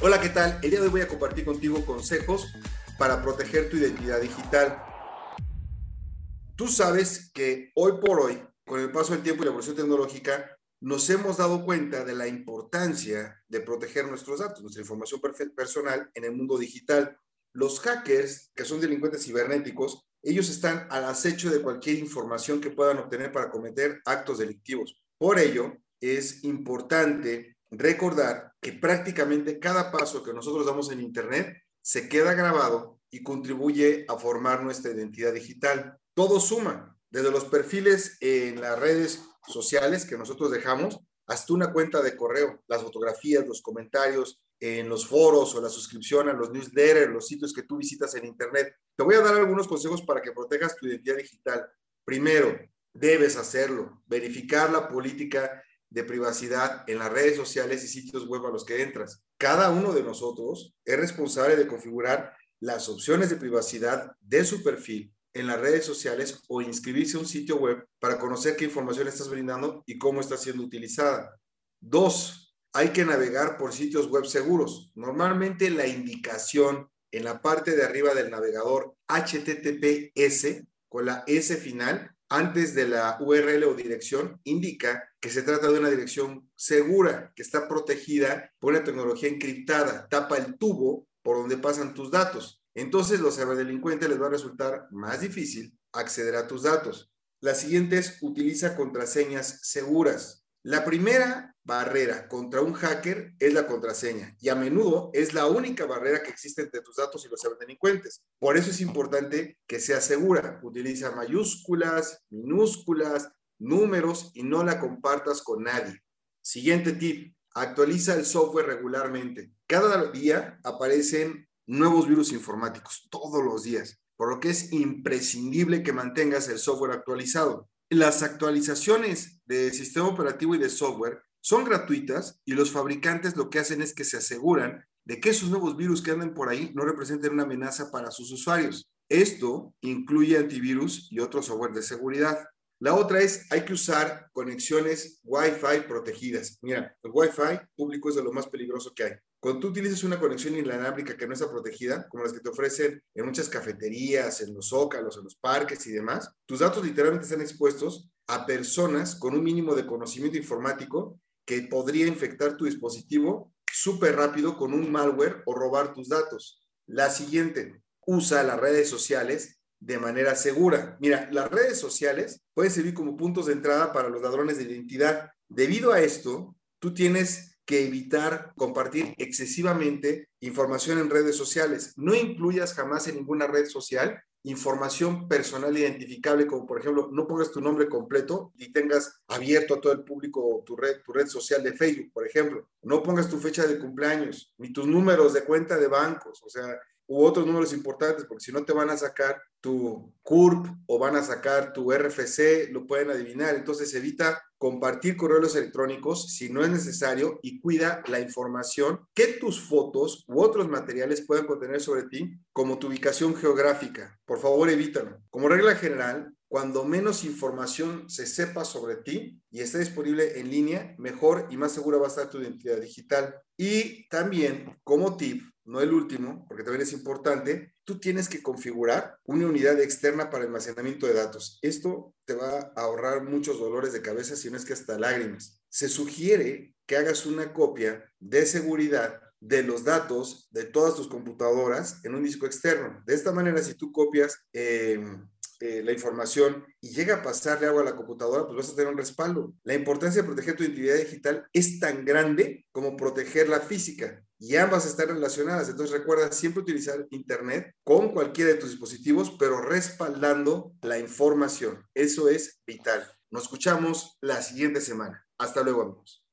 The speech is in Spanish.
Hola, ¿qué tal? El día de hoy voy a compartir contigo consejos para proteger tu identidad digital. Tú sabes que hoy por hoy, con el paso del tiempo y la evolución tecnológica, nos hemos dado cuenta de la importancia de proteger nuestros datos, nuestra información personal en el mundo digital. Los hackers, que son delincuentes cibernéticos, ellos están al acecho de cualquier información que puedan obtener para cometer actos delictivos. Por ello, es importante recordar que prácticamente cada paso que nosotros damos en Internet se queda grabado y contribuye a formar nuestra identidad digital. Todo suma, desde los perfiles en las redes sociales que nosotros dejamos hasta una cuenta de correo, las fotografías, los comentarios en los foros o la suscripción a los newsletters, los sitios que tú visitas en Internet. Te voy a dar algunos consejos para que protejas tu identidad digital. Primero, debes hacerlo, verificar la política de privacidad en las redes sociales y sitios web a los que entras. Cada uno de nosotros es responsable de configurar las opciones de privacidad de su perfil en las redes sociales o inscribirse a un sitio web para conocer qué información estás brindando y cómo está siendo utilizada. Dos, hay que navegar por sitios web seguros. Normalmente la indicación en la parte de arriba del navegador HTTPS con la S final antes de la URL o dirección indica que se trata de una dirección segura, que está protegida por una tecnología encriptada, tapa el tubo por donde pasan tus datos. Entonces los ciberdelincuentes les va a resultar más difícil acceder a tus datos. La siguiente es utiliza contraseñas seguras. La primera barrera contra un hacker es la contraseña y a menudo es la única barrera que existe entre tus datos y los ciberdelincuentes. Por eso es importante que sea segura. Utiliza mayúsculas, minúsculas, números y no la compartas con nadie. Siguiente tip, actualiza el software regularmente. Cada día aparecen nuevos virus informáticos, todos los días, por lo que es imprescindible que mantengas el software actualizado. Las actualizaciones de sistema operativo y de software son gratuitas y los fabricantes lo que hacen es que se aseguran de que esos nuevos virus que andan por ahí no representen una amenaza para sus usuarios. Esto incluye antivirus y otro software de seguridad. La otra es, hay que usar conexiones Wi-Fi protegidas. Mira, el Wi-Fi público es de lo más peligroso que hay. Cuando tú utilizas una conexión inalámbrica que no está protegida, como las que te ofrecen en muchas cafeterías, en los zócalos, en los parques y demás, tus datos literalmente están expuestos a personas con un mínimo de conocimiento informático que podría infectar tu dispositivo súper rápido con un malware o robar tus datos. La siguiente, usa las redes sociales de manera segura. Mira, las redes sociales pueden servir como puntos de entrada para los ladrones de identidad. Debido a esto, tú tienes que evitar compartir excesivamente información en redes sociales. No incluyas jamás en ninguna red social información personal identificable, como por ejemplo, no pongas tu nombre completo y tengas abierto a todo el público tu red, tu red social de Facebook, por ejemplo. No pongas tu fecha de cumpleaños, ni tus números de cuenta de bancos, o sea, u otros números importantes, porque si no te van a sacar tu CURP o van a sacar tu RFC, lo pueden adivinar. Entonces evita compartir correos electrónicos si no es necesario y cuida la información que tus fotos u otros materiales puedan contener sobre ti, como tu ubicación geográfica. Por favor, evítalo. Como regla general, cuando menos información se sepa sobre ti y esté disponible en línea, mejor y más segura va a estar tu identidad digital. Y también, como tip, no el último, porque también es importante, tú tienes que configurar una unidad externa para almacenamiento de datos. Esto te va a ahorrar muchos dolores de cabeza, si no es que hasta lágrimas. Se sugiere que hagas una copia de seguridad de los datos de todas tus computadoras en un disco externo. De esta manera, si tú copias eh, eh, la información y llega a pasarle agua a la computadora, pues vas a tener un respaldo. La importancia de proteger tu identidad digital es tan grande como proteger la física y ambas están relacionadas. Entonces recuerda siempre utilizar Internet con cualquiera de tus dispositivos, pero respaldando la información. Eso es vital. Nos escuchamos la siguiente semana. Hasta luego, amigos.